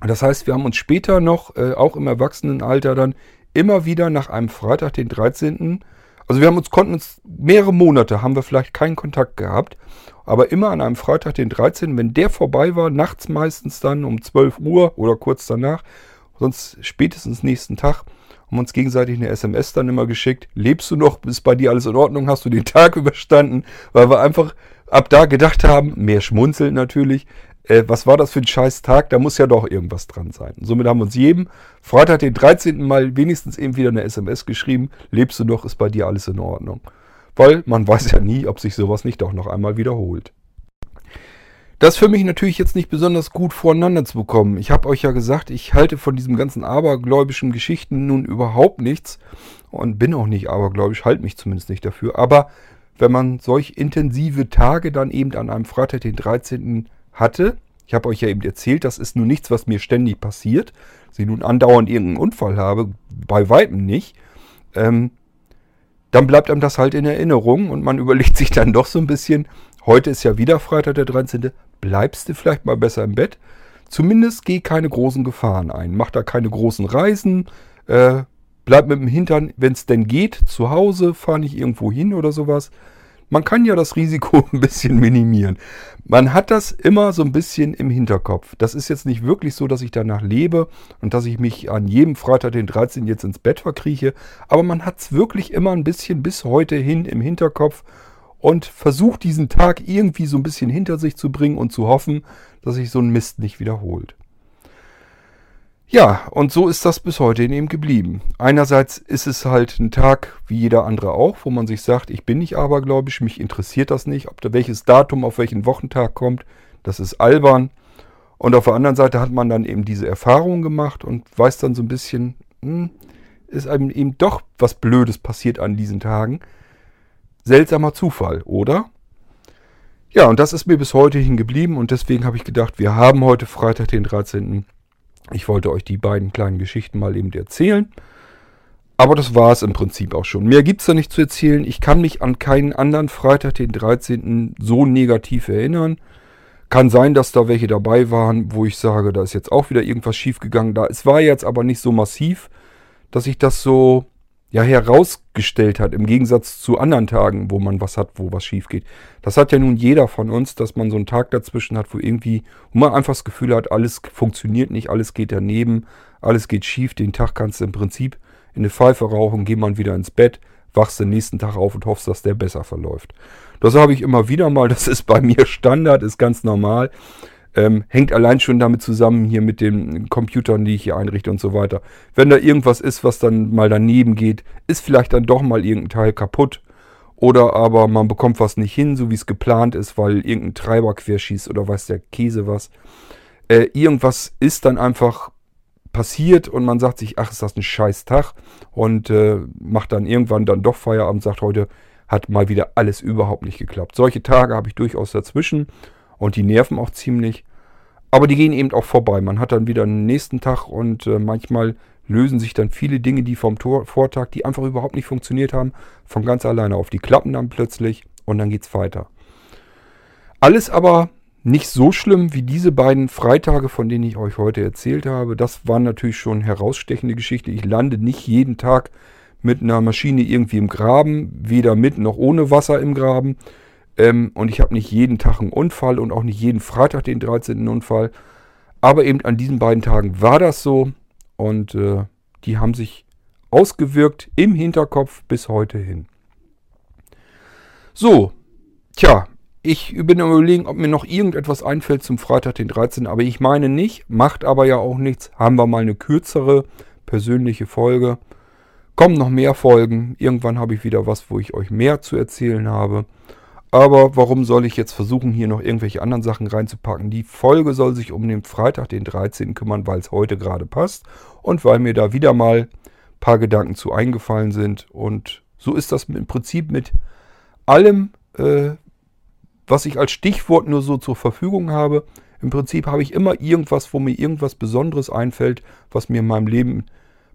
Das heißt, wir haben uns später noch, äh, auch im Erwachsenenalter dann, immer wieder nach einem Freitag, den 13. Also wir haben uns, konnten uns mehrere Monate, haben wir vielleicht keinen Kontakt gehabt. Aber immer an einem Freitag, den 13., wenn der vorbei war, nachts meistens dann um 12 Uhr oder kurz danach, sonst spätestens nächsten Tag, haben uns gegenseitig eine SMS dann immer geschickt. Lebst du noch? Ist bei dir alles in Ordnung? Hast du den Tag [LAUGHS] überstanden? Weil wir einfach ab da gedacht haben, mehr schmunzeln natürlich, äh, was war das für ein scheiß Tag? Da muss ja doch irgendwas dran sein. Und somit haben wir uns jedem Freitag, den 13. Mal wenigstens eben wieder eine SMS geschrieben. Lebst du noch? Ist bei dir alles in Ordnung? weil man weiß ja nie, ob sich sowas nicht doch noch einmal wiederholt. Das für mich natürlich jetzt nicht besonders gut voreinander zu bekommen. Ich habe euch ja gesagt, ich halte von diesem ganzen abergläubischen Geschichten nun überhaupt nichts und bin auch nicht abergläubisch, halte mich zumindest nicht dafür. Aber wenn man solch intensive Tage dann eben an einem Freitag, den 13. hatte, ich habe euch ja eben erzählt, das ist nun nichts, was mir ständig passiert, ich nun andauernd irgendeinen Unfall habe, bei weitem nicht. Ähm, dann bleibt einem das halt in Erinnerung und man [LAUGHS] überlegt sich dann doch so ein bisschen, heute ist ja wieder Freitag der 13. Bleibst du vielleicht mal besser im Bett? Zumindest geh keine großen Gefahren ein. Mach da keine großen Reisen. Äh, bleib mit dem Hintern, wenn es denn geht, zu Hause. Fahr nicht irgendwo hin oder sowas. Man kann ja das Risiko [LAUGHS] ein bisschen minimieren. Man hat das immer so ein bisschen im Hinterkopf. Das ist jetzt nicht wirklich so, dass ich danach lebe und dass ich mich an jedem Freitag den 13. jetzt ins Bett verkrieche. Aber man hat es wirklich immer ein bisschen bis heute hin im Hinterkopf und versucht diesen Tag irgendwie so ein bisschen hinter sich zu bringen und zu hoffen, dass sich so ein Mist nicht wiederholt. Ja, und so ist das bis heute eben geblieben. Einerseits ist es halt ein Tag wie jeder andere auch, wo man sich sagt, ich bin nicht abergläubisch, mich interessiert das nicht, ob da welches Datum auf welchen Wochentag kommt, das ist albern. Und auf der anderen Seite hat man dann eben diese Erfahrung gemacht und weiß dann so ein bisschen, hm, ist einem eben doch was Blödes passiert an diesen Tagen. Seltsamer Zufall, oder? Ja, und das ist mir bis heute hingeblieben und deswegen habe ich gedacht, wir haben heute Freitag, den 13. Ich wollte euch die beiden kleinen Geschichten mal eben erzählen. Aber das war es im Prinzip auch schon. Mehr gibt es da nicht zu erzählen. Ich kann mich an keinen anderen Freitag, den 13. so negativ erinnern. Kann sein, dass da welche dabei waren, wo ich sage, da ist jetzt auch wieder irgendwas schiefgegangen. Da es war jetzt aber nicht so massiv, dass ich das so ja herausgestellt hat, im Gegensatz zu anderen Tagen, wo man was hat, wo was schief geht. Das hat ja nun jeder von uns, dass man so einen Tag dazwischen hat, wo irgendwie, wo man einfach das Gefühl hat, alles funktioniert nicht, alles geht daneben, alles geht schief, den Tag kannst du im Prinzip in eine Pfeife rauchen, geh mal wieder ins Bett, wachst den nächsten Tag auf und hoffst, dass der besser verläuft. Das habe ich immer wieder mal, [LAUGHS] das ist bei mir Standard, ist ganz normal. Ähm, hängt allein schon damit zusammen hier mit den Computern, die ich hier einrichte und so weiter. Wenn da irgendwas ist, was dann mal daneben geht, ist vielleicht dann doch mal irgendein Teil kaputt. Oder aber man bekommt was nicht hin, so wie es geplant ist, weil irgendein Treiber querschießt oder weiß der Käse was. Äh, irgendwas ist dann einfach passiert und man sagt sich, ach, ist das ein scheiß Tag und äh, macht dann irgendwann dann doch Feierabend, sagt heute, hat mal wieder alles überhaupt nicht geklappt. Solche Tage habe ich durchaus dazwischen und die nerven auch ziemlich. Aber die gehen eben auch vorbei. Man hat dann wieder einen nächsten Tag und äh, manchmal lösen sich dann viele Dinge, die vom Tor Vortag, die einfach überhaupt nicht funktioniert haben, von ganz alleine auf. Die klappen dann plötzlich und dann geht's weiter. Alles aber nicht so schlimm wie diese beiden Freitage, von denen ich euch heute erzählt habe. Das war natürlich schon herausstechende Geschichte. Ich lande nicht jeden Tag mit einer Maschine irgendwie im Graben, weder mit noch ohne Wasser im Graben. Ähm, und ich habe nicht jeden Tag einen Unfall und auch nicht jeden Freitag den 13. Unfall. Aber eben an diesen beiden Tagen war das so. Und äh, die haben sich ausgewirkt im Hinterkopf bis heute hin. So, tja, ich bin am überlegen, ob mir noch irgendetwas einfällt zum Freitag, den 13. Aber ich meine nicht, macht aber ja auch nichts. Haben wir mal eine kürzere persönliche Folge. Kommen noch mehr Folgen. Irgendwann habe ich wieder was, wo ich euch mehr zu erzählen habe. Aber warum soll ich jetzt versuchen, hier noch irgendwelche anderen Sachen reinzupacken? Die Folge soll sich um den Freitag, den 13. kümmern, weil es heute gerade passt und weil mir da wieder mal ein paar Gedanken zu eingefallen sind. Und so ist das im Prinzip mit allem, äh, was ich als Stichwort nur so zur Verfügung habe. Im Prinzip habe ich immer irgendwas, wo mir irgendwas Besonderes einfällt, was mir in meinem Leben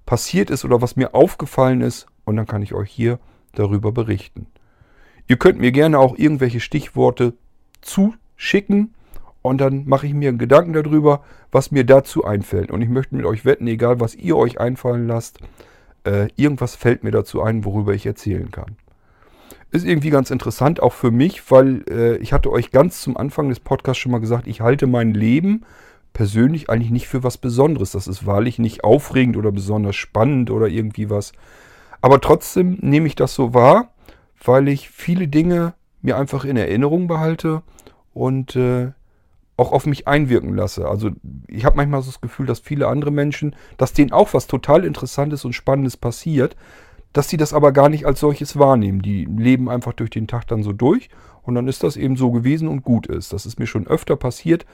passiert ist oder was mir aufgefallen ist. Und dann kann ich euch hier darüber berichten. Ihr könnt mir gerne auch irgendwelche Stichworte zuschicken und dann mache ich mir einen Gedanken darüber, was mir dazu einfällt. Und ich möchte mit euch wetten, egal was ihr euch einfallen lasst, äh, irgendwas fällt mir dazu ein, worüber ich erzählen kann. Ist irgendwie ganz interessant, auch für mich, weil äh, ich hatte euch ganz zum Anfang des Podcasts schon mal gesagt, ich halte mein Leben persönlich eigentlich nicht für was Besonderes. Das ist wahrlich nicht aufregend oder besonders spannend oder irgendwie was. Aber trotzdem nehme ich das so wahr weil ich viele Dinge mir einfach in Erinnerung behalte und äh, auch auf mich einwirken lasse. Also ich habe manchmal so das Gefühl, dass viele andere Menschen, dass denen auch was total Interessantes und Spannendes passiert, dass sie das aber gar nicht als solches wahrnehmen. Die leben einfach durch den Tag dann so durch und dann ist das eben so gewesen und gut ist. Das ist mir schon öfter passiert,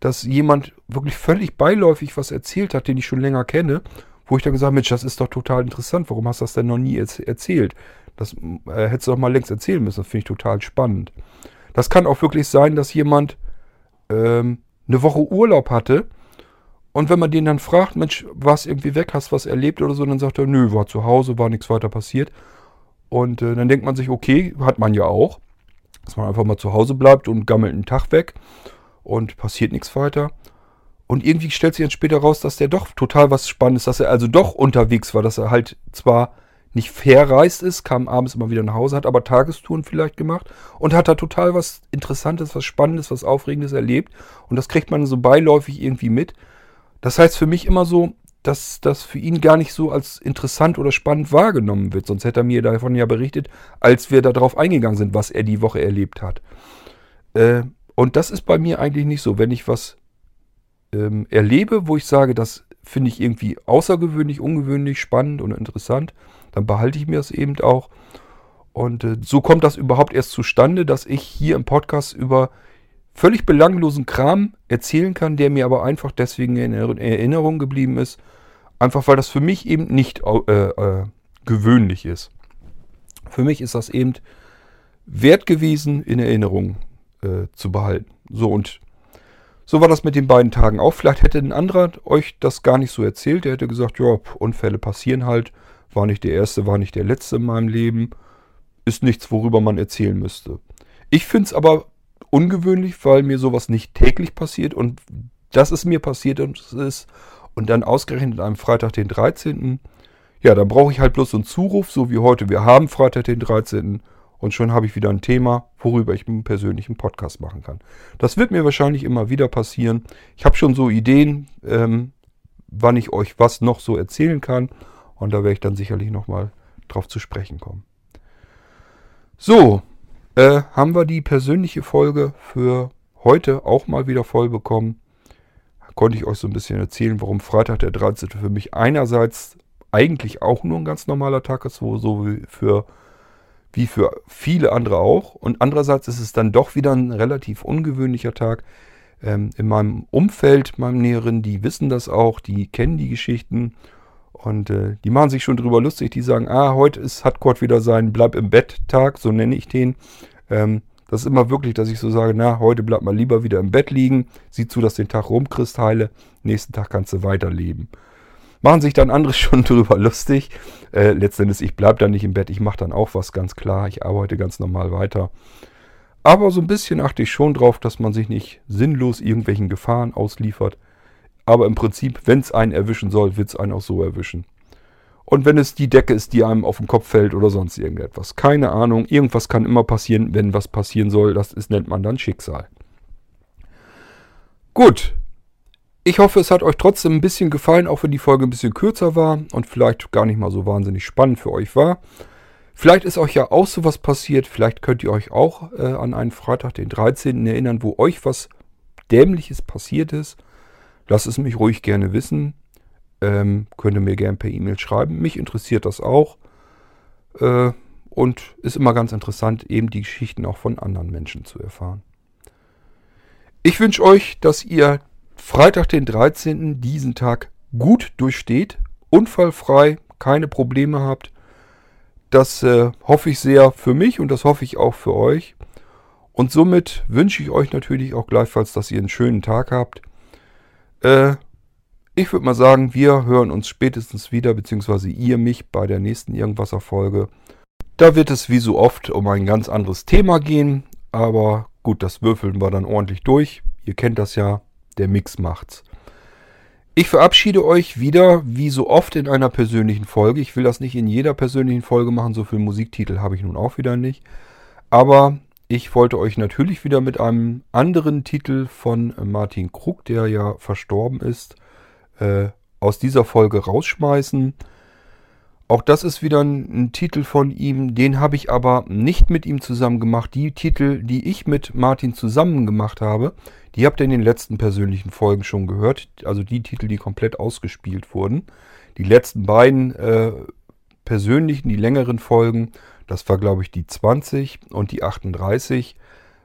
dass jemand wirklich völlig beiläufig was erzählt hat, den ich schon länger kenne, wo ich dann gesagt habe, Mensch, das ist doch total interessant, warum hast du das denn noch nie erzählt? Das äh, hättest du doch mal längst erzählen müssen. Das finde ich total spannend. Das kann auch wirklich sein, dass jemand ähm, eine Woche Urlaub hatte und wenn man den dann fragt, Mensch, warst irgendwie weg, hast was erlebt oder so, dann sagt er, nö, war zu Hause, war nichts weiter passiert. Und äh, dann denkt man sich, okay, hat man ja auch, dass man einfach mal zu Hause bleibt und gammelt einen Tag weg und passiert nichts weiter. Und irgendwie stellt sich dann später raus, dass der doch total was Spannendes, dass er also doch unterwegs war, dass er halt zwar nicht verreist ist, kam abends immer wieder nach Hause, hat aber Tagestouren vielleicht gemacht und hat da total was Interessantes, was Spannendes, was Aufregendes erlebt. Und das kriegt man so beiläufig irgendwie mit. Das heißt für mich immer so, dass das für ihn gar nicht so als interessant oder spannend wahrgenommen wird. Sonst hätte er mir davon ja berichtet, als wir darauf eingegangen sind, was er die Woche erlebt hat. Äh, und das ist bei mir eigentlich nicht so. Wenn ich was ähm, erlebe, wo ich sage, das finde ich irgendwie außergewöhnlich, ungewöhnlich, spannend und interessant, dann behalte ich mir das eben auch. Und äh, so kommt das überhaupt erst zustande, dass ich hier im Podcast über völlig belanglosen Kram erzählen kann, der mir aber einfach deswegen in Erinnerung geblieben ist. Einfach weil das für mich eben nicht äh, äh, gewöhnlich ist. Für mich ist das eben wert gewesen, in Erinnerung äh, zu behalten. So und so war das mit den beiden Tagen auch. Vielleicht hätte ein anderer euch das gar nicht so erzählt. Der hätte gesagt, ja, Unfälle passieren halt. War nicht der erste, war nicht der letzte in meinem Leben. Ist nichts, worüber man erzählen müsste. Ich finde es aber ungewöhnlich, weil mir sowas nicht täglich passiert und dass es mir passiert ist und dann ausgerechnet am Freitag den 13. Ja, dann brauche ich halt bloß einen Zuruf, so wie heute. Wir haben Freitag den 13. und schon habe ich wieder ein Thema, worüber ich einen persönlichen Podcast machen kann. Das wird mir wahrscheinlich immer wieder passieren. Ich habe schon so Ideen, ähm, wann ich euch was noch so erzählen kann und da werde ich dann sicherlich nochmal drauf zu sprechen kommen. So, äh, haben wir die persönliche Folge für heute auch mal wieder voll bekommen. konnte ich euch so ein bisschen erzählen, warum Freitag der 13. für mich einerseits eigentlich auch nur ein ganz normaler Tag ist, wo so wie für, wie für viele andere auch. Und andererseits ist es dann doch wieder ein relativ ungewöhnlicher Tag. Ähm, in meinem Umfeld, meinem Näheren, die wissen das auch, die kennen die Geschichten und äh, die machen sich schon drüber lustig. Die sagen, ah, heute ist, hat Gott wieder seinen Bleib im Bett-Tag, so nenne ich den. Ähm, das ist immer wirklich, dass ich so sage, na, heute bleibt mal lieber wieder im Bett liegen, sieh zu, dass den Tag rumkriegst, heile, nächsten Tag kannst du weiterleben. Machen sich dann andere [LAUGHS] schon drüber lustig. Äh, letztendlich, ich bleibe dann nicht im Bett, ich mache dann auch was ganz klar, ich arbeite ganz normal weiter. Aber so ein bisschen achte ich schon drauf, dass man sich nicht sinnlos irgendwelchen Gefahren ausliefert. Aber im Prinzip, wenn es einen erwischen soll, wird es einen auch so erwischen. Und wenn es die Decke ist, die einem auf den Kopf fällt oder sonst irgendetwas. Keine Ahnung. Irgendwas kann immer passieren, wenn was passieren soll. Das ist, nennt man dann Schicksal. Gut. Ich hoffe, es hat euch trotzdem ein bisschen gefallen, auch wenn die Folge ein bisschen kürzer war und vielleicht gar nicht mal so wahnsinnig spannend für euch war. Vielleicht ist euch ja auch sowas passiert. Vielleicht könnt ihr euch auch äh, an einen Freitag, den 13. erinnern, wo euch was Dämliches passiert ist. Lasst es mich ruhig gerne wissen. Ähm, könnt ihr mir gerne per E-Mail schreiben. Mich interessiert das auch. Äh, und ist immer ganz interessant, eben die Geschichten auch von anderen Menschen zu erfahren. Ich wünsche euch, dass ihr Freitag, den 13. diesen Tag gut durchsteht, unfallfrei, keine Probleme habt. Das äh, hoffe ich sehr für mich und das hoffe ich auch für euch. Und somit wünsche ich euch natürlich auch gleichfalls, dass ihr einen schönen Tag habt. Äh, ich würde mal sagen, wir hören uns spätestens wieder, beziehungsweise ihr mich bei der nächsten Irgendwasser-Folge. Da wird es wie so oft um ein ganz anderes Thema gehen, aber gut, das würfeln wir dann ordentlich durch. Ihr kennt das ja, der Mix macht's. Ich verabschiede euch wieder, wie so oft in einer persönlichen Folge. Ich will das nicht in jeder persönlichen Folge machen, so viele Musiktitel habe ich nun auch wieder nicht. Aber ich wollte euch natürlich wieder mit einem anderen Titel von Martin Krug, der ja verstorben ist, äh, aus dieser Folge rausschmeißen. Auch das ist wieder ein, ein Titel von ihm, den habe ich aber nicht mit ihm zusammen gemacht. Die Titel, die ich mit Martin zusammen gemacht habe, die habt ihr in den letzten persönlichen Folgen schon gehört. Also die Titel, die komplett ausgespielt wurden. Die letzten beiden äh, persönlichen, die längeren Folgen, das war glaube ich die 20 und die 38.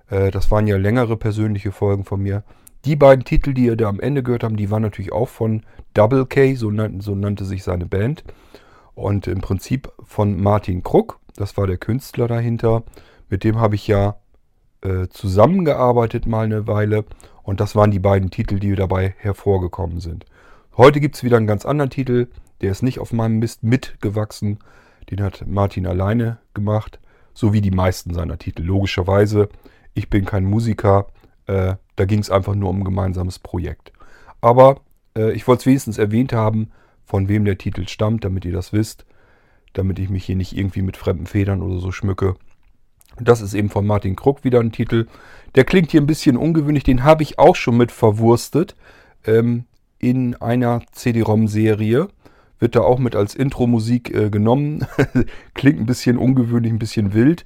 Äh, das waren ja längere persönliche Folgen von mir. Die beiden Titel, die ihr da am Ende gehört habt, die waren natürlich auch von Double K, so, nan so nannte sich seine Band. Und im Prinzip von Martin Krug, das war der Künstler dahinter. Mit dem habe ich ja äh, zusammengearbeitet mal eine Weile. Und das waren die beiden Titel, die dabei hervorgekommen sind. Heute gibt es wieder einen ganz anderen Titel. Der ist nicht auf meinem Mist mitgewachsen. Den hat Martin alleine gemacht. So wie die meisten seiner Titel. Logischerweise, ich bin kein Musiker. Äh, da ging es einfach nur um ein gemeinsames Projekt. Aber äh, ich wollte es wenigstens erwähnt haben, von wem der Titel stammt, damit ihr das wisst. Damit ich mich hier nicht irgendwie mit fremden Federn oder so schmücke. Das ist eben von Martin Krug wieder ein Titel. Der klingt hier ein bisschen ungewöhnlich. Den habe ich auch schon mit verwurstet. Ähm, in einer CD-ROM-Serie. Wird da auch mit als Intro-Musik äh, genommen. [LAUGHS] klingt ein bisschen ungewöhnlich, ein bisschen wild.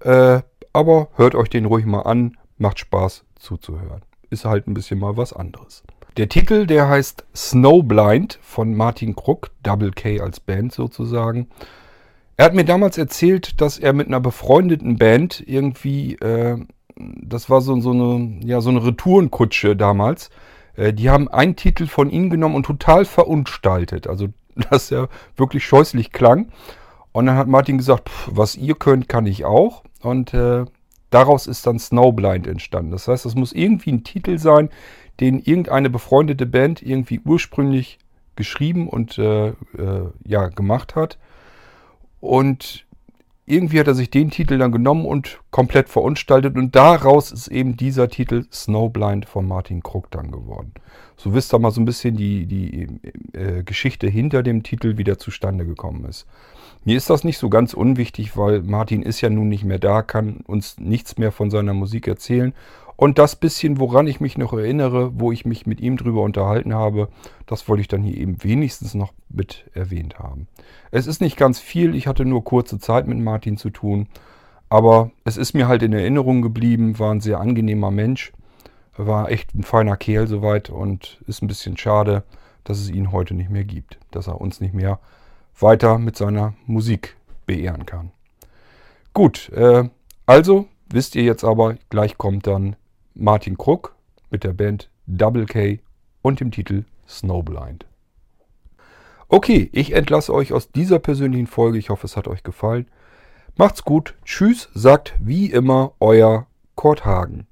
Äh, aber hört euch den ruhig mal an. Macht Spaß zuzuhören. Ist halt ein bisschen mal was anderes. Der Titel, der heißt Snowblind von Martin Krug, Double K als Band sozusagen. Er hat mir damals erzählt, dass er mit einer befreundeten Band irgendwie, äh, das war so, so, eine, ja, so eine Retourenkutsche damals, äh, die haben einen Titel von ihm genommen und total verunstaltet. Also, [LAUGHS] dass er wirklich scheußlich klang. Und dann hat Martin gesagt, pff, was ihr könnt, kann ich auch. Und äh, daraus ist dann Snowblind entstanden. Das heißt, es muss irgendwie ein Titel sein, den irgendeine befreundete Band irgendwie ursprünglich geschrieben und äh, äh, ja, gemacht hat. Und irgendwie hat er sich den Titel dann genommen und komplett verunstaltet. Und daraus ist eben dieser Titel Snowblind von Martin Krug dann geworden. So wisst ihr mal so ein bisschen die, die äh, Geschichte hinter dem Titel, wie der zustande gekommen ist. Mir ist das nicht so ganz unwichtig, weil Martin ist ja nun nicht mehr da, kann uns nichts mehr von seiner Musik erzählen. Und das bisschen, woran ich mich noch erinnere, wo ich mich mit ihm drüber unterhalten habe, das wollte ich dann hier eben wenigstens noch mit erwähnt haben. Es ist nicht ganz viel, ich hatte nur kurze Zeit mit Martin zu tun, aber es ist mir halt in Erinnerung geblieben, war ein sehr angenehmer Mensch, war echt ein feiner Kerl soweit und ist ein bisschen schade, dass es ihn heute nicht mehr gibt, dass er uns nicht mehr weiter mit seiner Musik beehren kann. Gut, äh, also wisst ihr jetzt aber, gleich kommt dann Martin Krug mit der Band Double K und dem Titel Snowblind. Okay, ich entlasse euch aus dieser persönlichen Folge. Ich hoffe, es hat euch gefallen. Macht's gut. Tschüss, sagt wie immer euer Kurt Hagen.